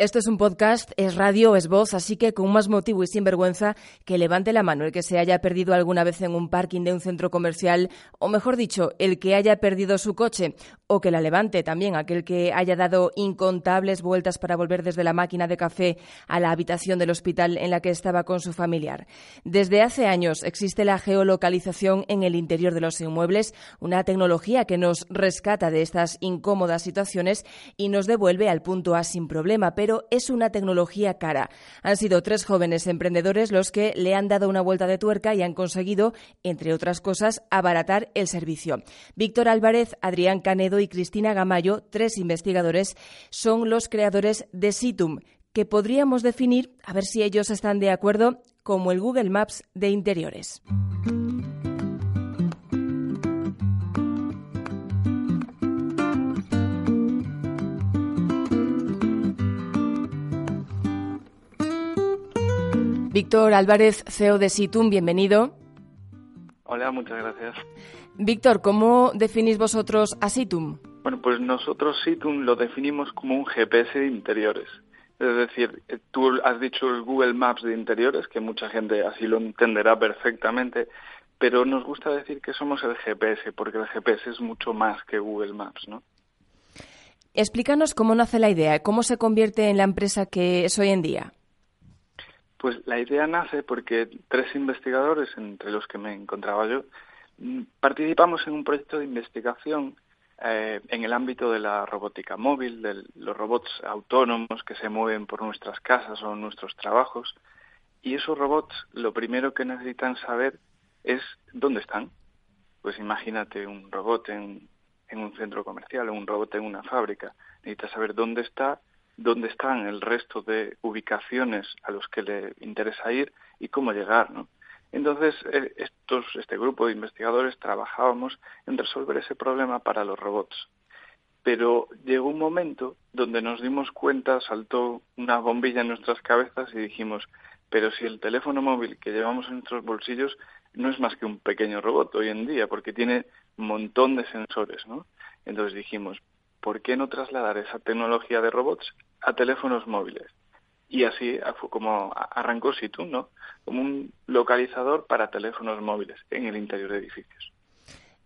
Esto es un podcast, es radio, es voz, así que con más motivo y sin vergüenza que levante la mano el que se haya perdido alguna vez en un parking de un centro comercial, o mejor dicho, el que haya perdido su coche, o que la levante también aquel que haya dado incontables vueltas para volver desde la máquina de café a la habitación del hospital en la que estaba con su familiar. Desde hace años existe la geolocalización en el interior de los inmuebles, una tecnología que nos rescata de estas incómodas situaciones y nos devuelve al punto A sin problema, pero es una tecnología cara. Han sido tres jóvenes emprendedores los que le han dado una vuelta de tuerca y han conseguido, entre otras cosas, abaratar el servicio. Víctor Álvarez, Adrián Canedo y Cristina Gamayo, tres investigadores, son los creadores de Situm, que podríamos definir, a ver si ellos están de acuerdo, como el Google Maps de interiores. Víctor Álvarez, CEO de Situm, bienvenido. Hola, muchas gracias. Víctor, ¿cómo definís vosotros a Situm? Bueno, pues nosotros Situm lo definimos como un GPS de interiores. Es decir, eh, tú has dicho el Google Maps de interiores, que mucha gente así lo entenderá perfectamente, pero nos gusta decir que somos el GPS, porque el GPS es mucho más que Google Maps, ¿no? Explícanos cómo nace la idea, cómo se convierte en la empresa que es hoy en día. Pues la idea nace porque tres investigadores, entre los que me encontraba yo, mm, participamos en un proyecto de investigación eh, en el ámbito de la robótica móvil, de los robots autónomos que se mueven por nuestras casas o nuestros trabajos. Y esos robots lo primero que necesitan saber es dónde están. Pues imagínate un robot en, en un centro comercial o un robot en una fábrica. Necesita saber dónde está dónde están el resto de ubicaciones a los que le interesa ir y cómo llegar, ¿no? Entonces, eh, este grupo de investigadores trabajábamos en resolver ese problema para los robots. Pero llegó un momento donde nos dimos cuenta, saltó una bombilla en nuestras cabezas y dijimos, pero si el teléfono móvil que llevamos en nuestros bolsillos no es más que un pequeño robot hoy en día, porque tiene un montón de sensores, ¿no? Entonces dijimos, ¿por qué no trasladar esa tecnología de robots a teléfonos móviles? Y así fue como arrancó Situ, ¿no? Como un localizador para teléfonos móviles en el interior de edificios.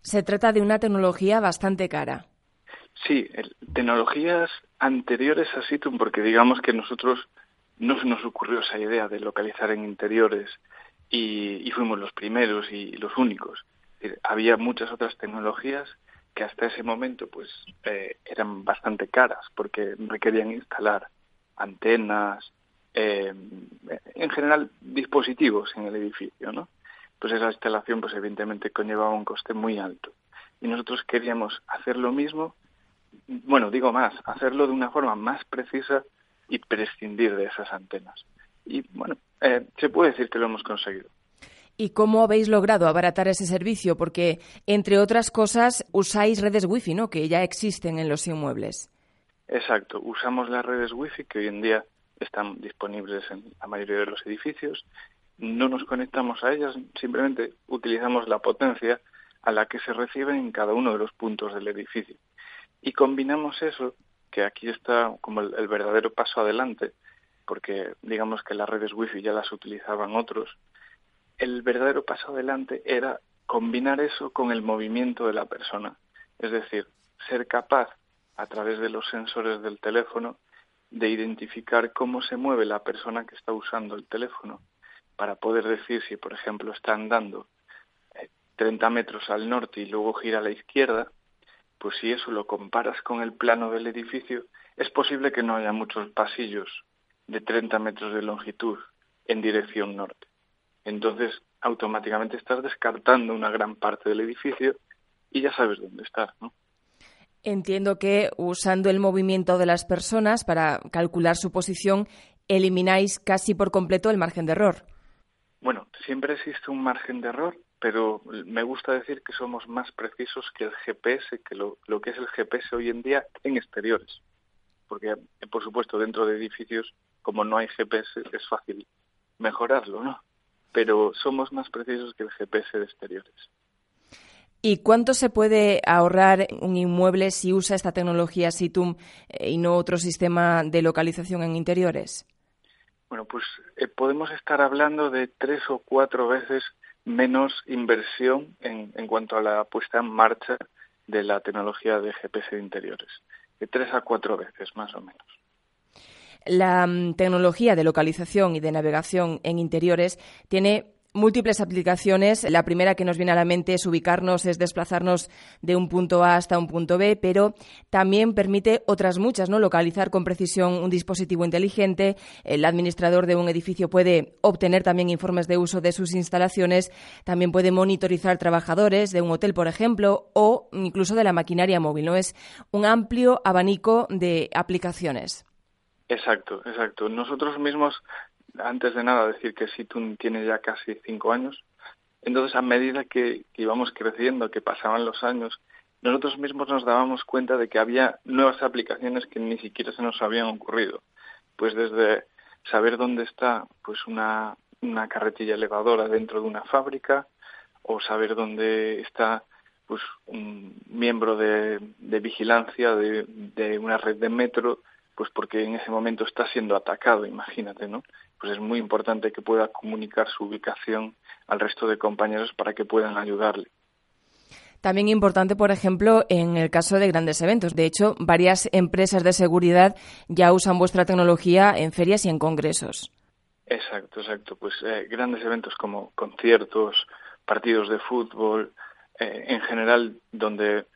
Se trata de una tecnología bastante cara. Sí, el, tecnologías anteriores a Situm, porque digamos que nosotros no se nos ocurrió esa idea de localizar en interiores y, y fuimos los primeros y los únicos. Había muchas otras tecnologías que hasta ese momento pues eh, eran bastante caras porque requerían instalar antenas, eh, en general dispositivos en el edificio, ¿no? Pues esa instalación pues evidentemente conllevaba un coste muy alto. Y nosotros queríamos hacer lo mismo, bueno, digo más, hacerlo de una forma más precisa y prescindir de esas antenas. Y bueno, eh, se puede decir que lo hemos conseguido. ¿Y cómo habéis logrado abaratar ese servicio? Porque, entre otras cosas, usáis redes wifi, ¿no? Que ya existen en los inmuebles. Exacto. Usamos las redes wifi que hoy en día están disponibles en la mayoría de los edificios. No nos conectamos a ellas, simplemente utilizamos la potencia a la que se recibe en cada uno de los puntos del edificio. Y combinamos eso, que aquí está como el, el verdadero paso adelante, porque digamos que las redes wifi ya las utilizaban otros, el verdadero paso adelante era combinar eso con el movimiento de la persona. Es decir, ser capaz, a través de los sensores del teléfono, de identificar cómo se mueve la persona que está usando el teléfono, para poder decir si, por ejemplo, está andando 30 metros al norte y luego gira a la izquierda, pues si eso lo comparas con el plano del edificio, es posible que no haya muchos pasillos de 30 metros de longitud en dirección norte entonces automáticamente estás descartando una gran parte del edificio y ya sabes dónde estás, ¿no? Entiendo que usando el movimiento de las personas para calcular su posición, elimináis casi por completo el margen de error. Bueno, siempre existe un margen de error, pero me gusta decir que somos más precisos que el GPS, que lo, lo que es el GPS hoy en día en exteriores. porque por supuesto dentro de edificios, como no hay GPS, es fácil mejorarlo, ¿no? Pero somos más precisos que el GPS de exteriores. ¿Y cuánto se puede ahorrar un inmueble si usa esta tecnología SITUM eh, y no otro sistema de localización en interiores? Bueno, pues eh, podemos estar hablando de tres o cuatro veces menos inversión en, en cuanto a la puesta en marcha de la tecnología de GPS de interiores, de tres a cuatro veces más o menos. La mm, tecnología de localización y de navegación en interiores tiene múltiples aplicaciones. La primera que nos viene a la mente es ubicarnos, es desplazarnos de un punto A hasta un punto B, pero también permite otras muchas, ¿no? Localizar con precisión un dispositivo inteligente. El administrador de un edificio puede obtener también informes de uso de sus instalaciones. También puede monitorizar trabajadores de un hotel, por ejemplo, o incluso de la maquinaria móvil, ¿no? Es un amplio abanico de aplicaciones. Exacto, exacto. Nosotros mismos antes de nada decir que Situn tiene ya casi cinco años. Entonces, a medida que, íbamos creciendo, que pasaban los años, nosotros mismos nos dábamos cuenta de que había nuevas aplicaciones que ni siquiera se nos habían ocurrido. Pues desde saber dónde está pues una, una carretilla elevadora dentro de una fábrica o saber dónde está pues un miembro de, vigilancia de, una red de metro, pues porque en ese momento está siendo atacado, imagínate, ¿no? pues es muy importante que pueda comunicar su ubicación al resto de compañeros para que puedan ayudarle. También importante, por ejemplo, en el caso de grandes eventos. De hecho, varias empresas de seguridad ya usan vuestra tecnología en ferias y en congresos. Exacto, exacto. Pues eh, grandes eventos como conciertos, partidos de fútbol, eh, en general, donde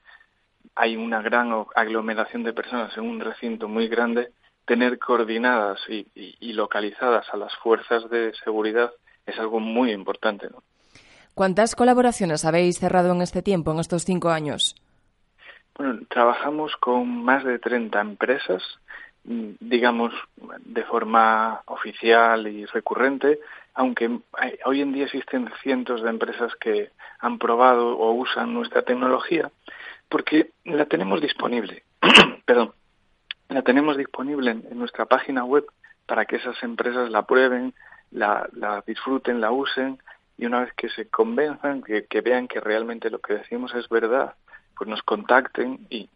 hay una gran aglomeración de personas en un recinto muy grande, tener coordinadas y, localizadas a las fuerzas de seguridad es algo muy importante. ¿no? ¿Cuántas colaboraciones habéis cerrado en este tiempo, en estos cinco años? Bueno, trabajamos con más de 30 empresas, digamos, de forma oficial y recurrente, aunque hoy en día existen cientos de empresas que han probado o usan nuestra tecnología, porque la tenemos disponible. Perdón la tenemos disponible en, nuestra página web para que esas empresas la prueben, la, disfruten, la usen y una vez que se convenzan, que, vean que realmente lo que decimos es verdad, pues nos contacten y,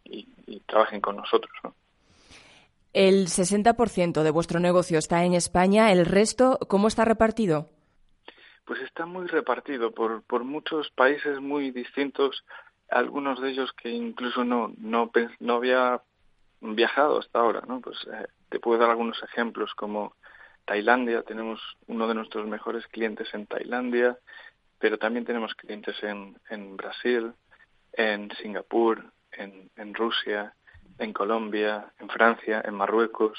trabajen con nosotros. El 60% de vuestro negocio está en España, ¿el resto cómo está repartido? Pues está muy repartido por, por muchos países muy distintos, algunos de ellos que incluso no, no, no había viajado hasta ahora, ¿no? Pues eh, te puedo dar algunos ejemplos como Tailandia, tenemos uno de nuestros mejores clientes en Tailandia, pero también tenemos clientes en, en Brasil, en Singapur, en, en Rusia, en Colombia, en Francia, en Marruecos.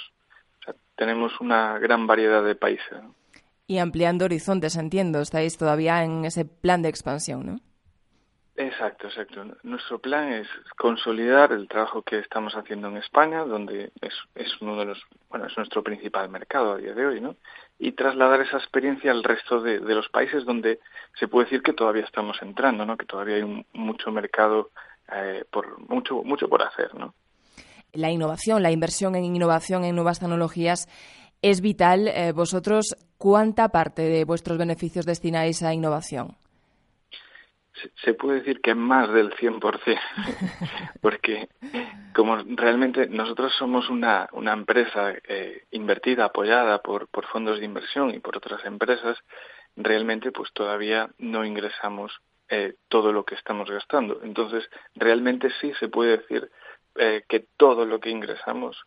Tenemos una gran variedad de países. Y ampliando horizontes, entiendo, estáis todavía en ese plan de expansión, ¿no? Exacto, exacto. Nuestro plan es consolidar el trabajo que estamos haciendo en España, donde es, es uno de los, bueno, es nuestro principal mercado a día de hoy, ¿no? Y trasladar esa experiencia al resto de, los países donde se puede decir que todavía estamos entrando, ¿no? Que todavía hay mucho mercado, eh, por mucho, mucho por hacer, ¿no? La innovación, la inversión en innovación, en nuevas tecnologías es vital. Eh, vosotros, ¿cuánta parte de vuestros beneficios destináis a innovación? Se puede decir que más del 100%, porque como realmente nosotros somos una, una empresa eh, invertida, apoyada por, por fondos de inversión y por otras empresas, realmente pues todavía no ingresamos eh, todo lo que estamos gastando. Entonces, realmente sí se puede decir eh, que todo lo que ingresamos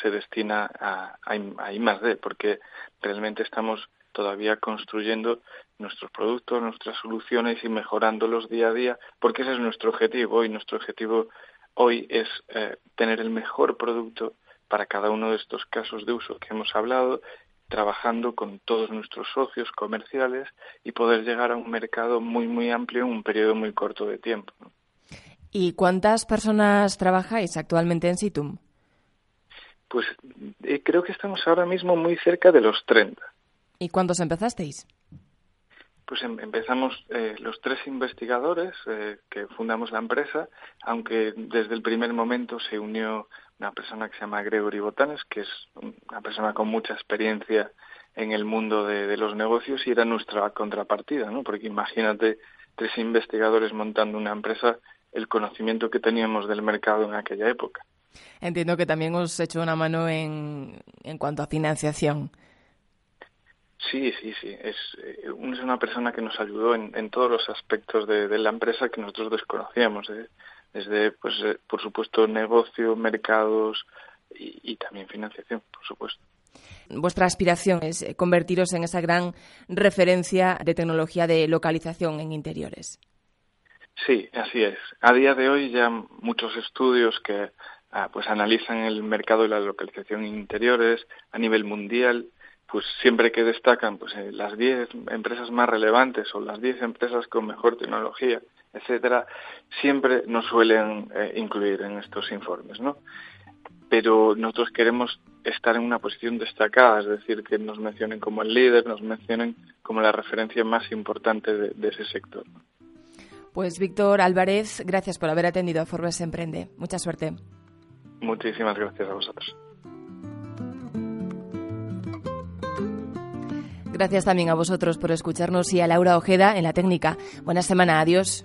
se destina a, a, a I más D, porque realmente estamos todavía construyendo nuestros productos, nuestras soluciones y mejorándolos día a día, porque ese es nuestro objetivo y nuestro objetivo hoy es eh, tener el mejor producto para cada uno de estos casos de uso que hemos hablado, trabajando con todos nuestros socios comerciales y poder llegar a un mercado muy, muy amplio en un periodo muy corto de tiempo. ¿Y cuántas personas trabajáis actualmente en Situm? Pues eh, creo que estamos ahora mismo muy cerca de los 30. ¿Y cuántos empezasteis? Pues em, empezamos eh, los tres investigadores eh, que fundamos la empresa, aunque desde el primer momento se unió una persona que se llama Gregory Botanes, que es una persona con mucha experiencia en el mundo de, los negocios y era nuestra contrapartida, ¿no? Porque imagínate tres investigadores montando una empresa, el conocimiento que teníamos del mercado en aquella época. Entiendo que también os echó una mano en, en cuanto a financiación. Sí, sí, sí. Es, eh, es una persona que nos ayudó en, en todos los aspectos de, de, la empresa que nosotros desconocíamos. ¿eh? Desde, pues, eh, por supuesto, negocio, mercados y, y también financiación, por supuesto. Vuestra aspiración es eh, convertiros en esa gran referencia de tecnología de localización en interiores. Sí, así es. A día de hoy ya muchos estudios que ah, pues analizan el mercado de la localización en interiores a nivel mundial pues siempre que destacan pues eh, las 10 empresas más relevantes o las 10 empresas con mejor tecnología, etcétera, siempre nos suelen eh, incluir en estos informes, ¿no? Pero nosotros queremos estar en una posición destacada, es decir, que nos mencionen como el líder, nos mencionen como la referencia más importante de, de ese sector. Pues Víctor Álvarez, gracias por haber atendido a Forbes Emprende. Mucha suerte. Muchísimas gracias a vosotros. Gracias también a vosotros por escucharnos y a Laura Ojeda en la técnica. Buena semana, adiós.